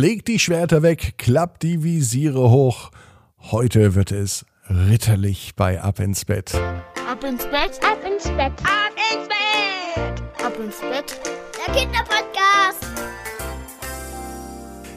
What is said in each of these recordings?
Legt die Schwerter weg, klappt die Visiere hoch. Heute wird es ritterlich bei Ab ins Bett. Ab ins Bett, Ab ins Bett. ab ins Bett, ab ins Bett. Der Kinderpodcast.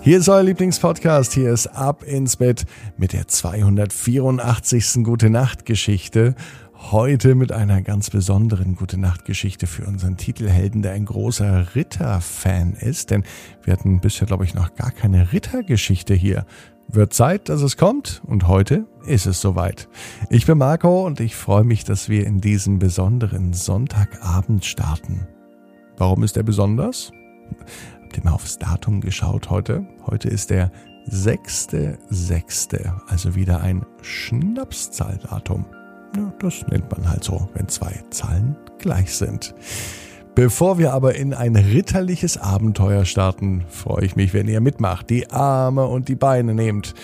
Hier ist euer Lieblingspodcast. Hier ist Ab ins Bett mit der 284. Gute Nacht Geschichte. Heute mit einer ganz besonderen Gute Nacht Geschichte für unseren Titelhelden, der ein großer Ritter-Fan ist. Denn wir hatten bisher, glaube ich, noch gar keine Rittergeschichte hier. Wird Zeit, dass es kommt und heute ist es soweit. Ich bin Marco und ich freue mich, dass wir in diesen besonderen Sonntagabend starten. Warum ist er besonders? Habt ihr mal aufs Datum geschaut heute? Heute ist der 6.6., also wieder ein Schnapszahldatum. Ja, das nennt man halt so, wenn zwei Zahlen gleich sind. Bevor wir aber in ein ritterliches Abenteuer starten, freue ich mich, wenn ihr mitmacht, die Arme und die Beine nehmt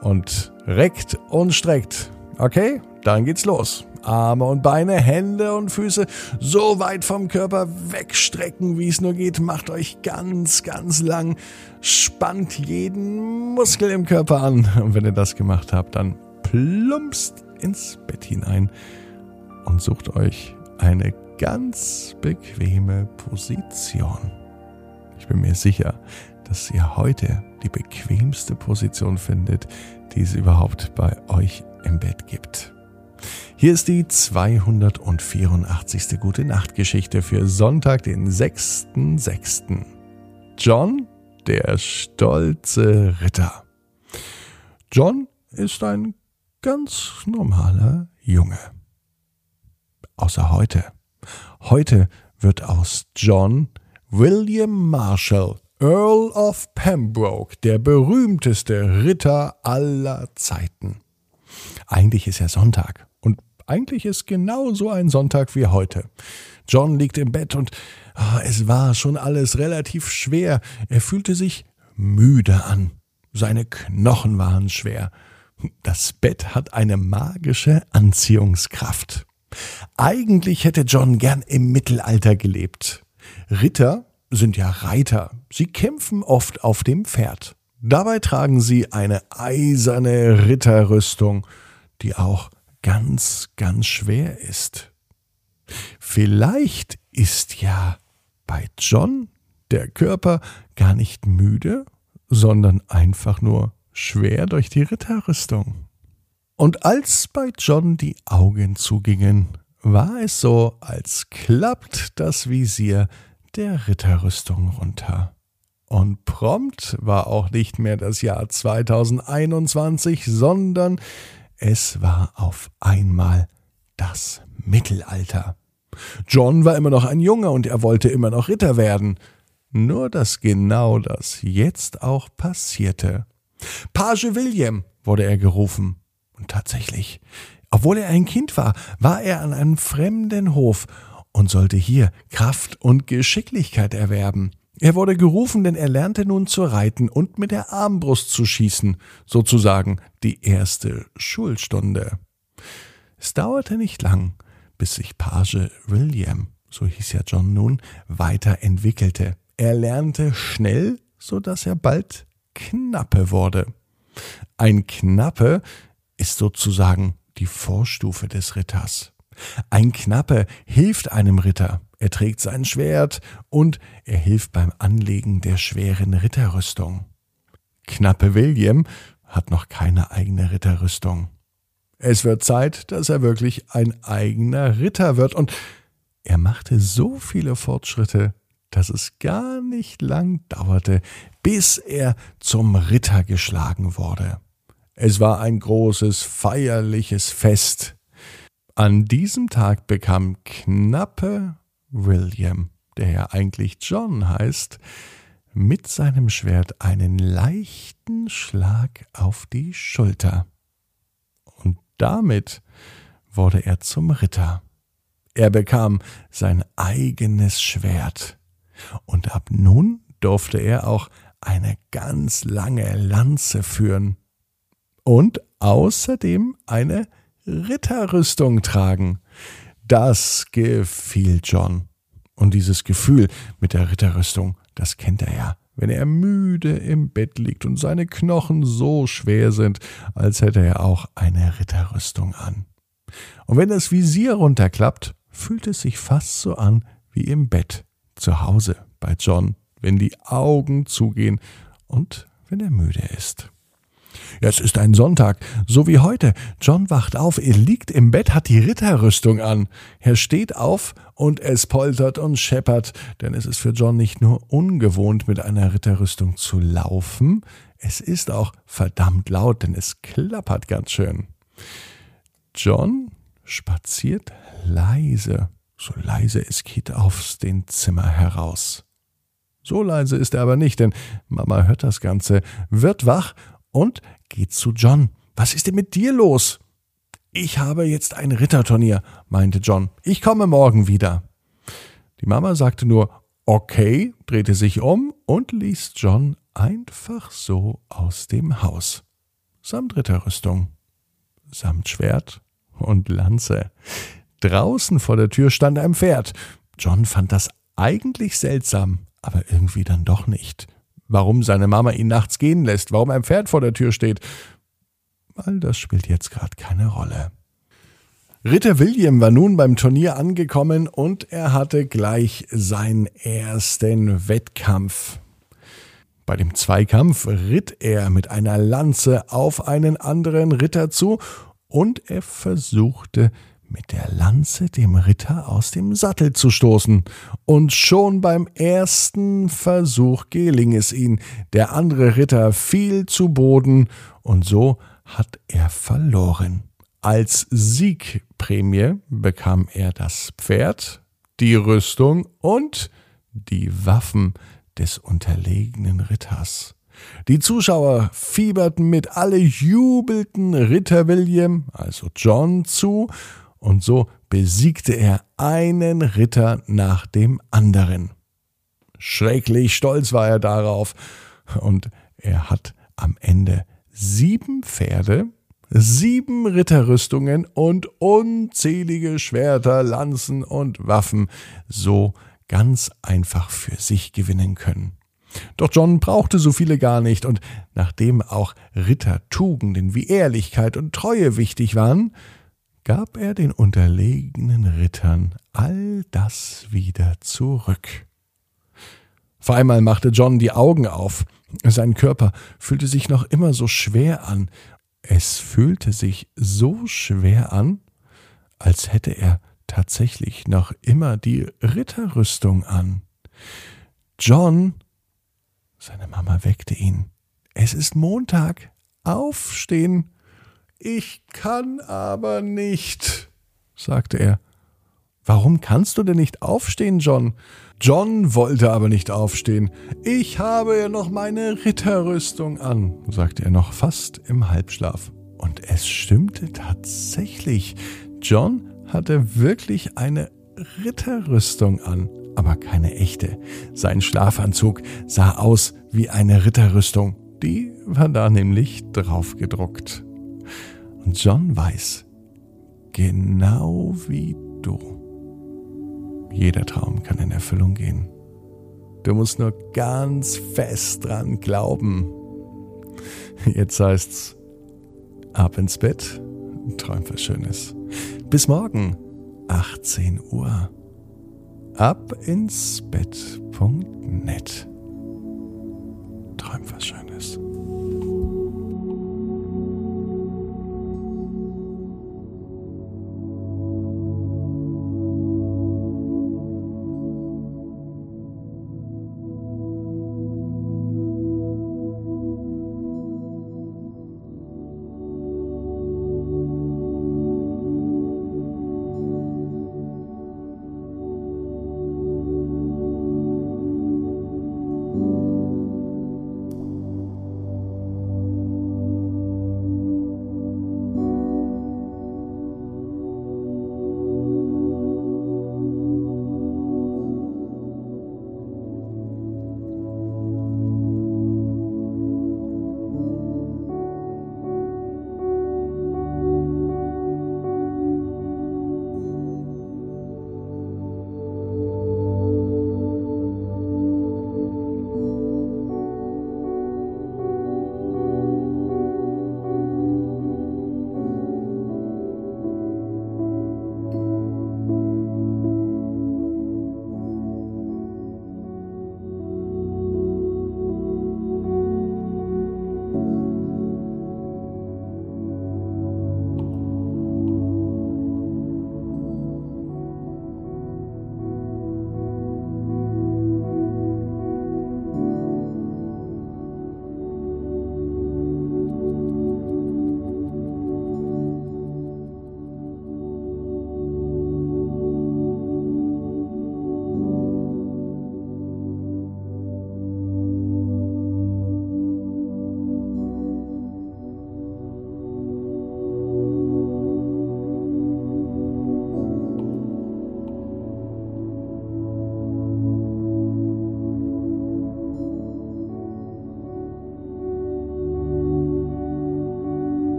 und reckt und streckt. Okay, dann geht's los. Arme und Beine, Hände und Füße so weit vom Körper wegstrecken, wie es nur geht. Macht euch ganz, ganz lang. Spannt jeden Muskel im Körper an. Und wenn ihr das gemacht habt, dann plumpst ins Bett hinein und sucht euch eine ganz bequeme Position. Ich bin mir sicher, dass ihr heute die bequemste Position findet, die es überhaupt bei euch im Bett gibt. Hier ist die 284. Gute Nacht Geschichte für Sonntag, den 6.6. John, der stolze Ritter. John ist ein ganz normaler Junge. Außer heute. Heute wird aus John William Marshall, Earl of Pembroke, der berühmteste Ritter aller Zeiten. Eigentlich ist ja Sonntag und eigentlich ist genau so ein Sonntag wie heute. John liegt im Bett und ah, es war schon alles relativ schwer. Er fühlte sich müde an. Seine Knochen waren schwer. Das Bett hat eine magische Anziehungskraft. Eigentlich hätte John gern im Mittelalter gelebt. Ritter sind ja Reiter. Sie kämpfen oft auf dem Pferd. Dabei tragen sie eine eiserne Ritterrüstung, die auch ganz, ganz schwer ist. Vielleicht ist ja bei John der Körper gar nicht müde, sondern einfach nur schwer durch die Ritterrüstung. Und als bei John die Augen zugingen, war es so, als klappt das Visier der Ritterrüstung runter. Und prompt war auch nicht mehr das Jahr 2021, sondern es war auf einmal das Mittelalter. John war immer noch ein Junge und er wollte immer noch Ritter werden. Nur dass genau das jetzt auch passierte. Page William wurde er gerufen. Und tatsächlich, obwohl er ein Kind war, war er an einem fremden Hof und sollte hier Kraft und Geschicklichkeit erwerben. Er wurde gerufen, denn er lernte nun zu reiten und mit der Armbrust zu schießen, sozusagen die erste Schulstunde. Es dauerte nicht lang, bis sich Page William, so hieß ja John nun, weiterentwickelte. Er lernte schnell, so dass er bald Knappe wurde. Ein Knappe ist sozusagen die Vorstufe des Ritters. Ein Knappe hilft einem Ritter. Er trägt sein Schwert und er hilft beim Anlegen der schweren Ritterrüstung. Knappe William hat noch keine eigene Ritterrüstung. Es wird Zeit, dass er wirklich ein eigener Ritter wird und er machte so viele Fortschritte, dass es gar nicht lang dauerte, bis er zum Ritter geschlagen wurde. Es war ein großes feierliches Fest. An diesem Tag bekam knappe William, der ja eigentlich John heißt, mit seinem Schwert einen leichten Schlag auf die Schulter. Und damit wurde er zum Ritter. Er bekam sein eigenes Schwert. Und ab nun durfte er auch eine ganz lange Lanze führen und außerdem eine Ritterrüstung tragen. Das gefiel John. Und dieses Gefühl mit der Ritterrüstung, das kennt er ja wenn er müde im Bett liegt und seine Knochen so schwer sind, als hätte er auch eine Ritterrüstung an. Und wenn das Visier runterklappt, fühlt es sich fast so an wie im Bett zu Hause bei John, wenn die Augen zugehen und wenn er müde ist. Es ist ein Sonntag, so wie heute. John wacht auf, er liegt im Bett, hat die Ritterrüstung an. Er steht auf und es poltert und scheppert, denn es ist für John nicht nur ungewohnt, mit einer Ritterrüstung zu laufen, es ist auch verdammt laut, denn es klappert ganz schön. John spaziert leise, so leise es geht aufs den Zimmer heraus. So leise ist er aber nicht, denn Mama hört das Ganze, wird wach und geht zu John. Was ist denn mit dir los? Ich habe jetzt ein Ritterturnier, meinte John. Ich komme morgen wieder. Die Mama sagte nur Okay, drehte sich um und ließ John einfach so aus dem Haus. Samt Ritterrüstung, samt Schwert und Lanze. Draußen vor der Tür stand ein Pferd. John fand das eigentlich seltsam, aber irgendwie dann doch nicht warum seine Mama ihn nachts gehen lässt, warum ein Pferd vor der Tür steht. All das spielt jetzt gerade keine Rolle. Ritter William war nun beim Turnier angekommen und er hatte gleich seinen ersten Wettkampf. Bei dem Zweikampf ritt er mit einer Lanze auf einen anderen Ritter zu und er versuchte mit der Lanze dem Ritter aus dem Sattel zu stoßen. Und schon beim ersten Versuch geling es ihm. Der andere Ritter fiel zu Boden, und so hat er verloren. Als Siegprämie bekam er das Pferd, die Rüstung und die Waffen des unterlegenen Ritters. Die Zuschauer fieberten mit, alle jubelten Ritter William, also John, zu, und so besiegte er einen Ritter nach dem anderen. Schrecklich stolz war er darauf, und er hat am Ende sieben Pferde, sieben Ritterrüstungen und unzählige Schwerter, Lanzen und Waffen so ganz einfach für sich gewinnen können. Doch John brauchte so viele gar nicht, und nachdem auch Rittertugenden wie Ehrlichkeit und Treue wichtig waren, gab er den unterlegenen Rittern all das wieder zurück. Vor einmal machte John die Augen auf. Sein Körper fühlte sich noch immer so schwer an. Es fühlte sich so schwer an, als hätte er tatsächlich noch immer die Ritterrüstung an. John, seine Mama weckte ihn. Es ist Montag. Aufstehen. Ich kann aber nicht, sagte er. Warum kannst du denn nicht aufstehen, John? John wollte aber nicht aufstehen. Ich habe ja noch meine Ritterrüstung an, sagte er noch fast im Halbschlaf. Und es stimmte tatsächlich. John hatte wirklich eine Ritterrüstung an, aber keine echte. Sein Schlafanzug sah aus wie eine Ritterrüstung. Die war da nämlich draufgedruckt. Und John weiß, genau wie du, jeder Traum kann in Erfüllung gehen. Du musst nur ganz fest dran glauben. Jetzt heißt's ab ins Bett, träum was Schönes. Bis morgen, 18 Uhr. Ab ins Bett.net. Träum was Schönes.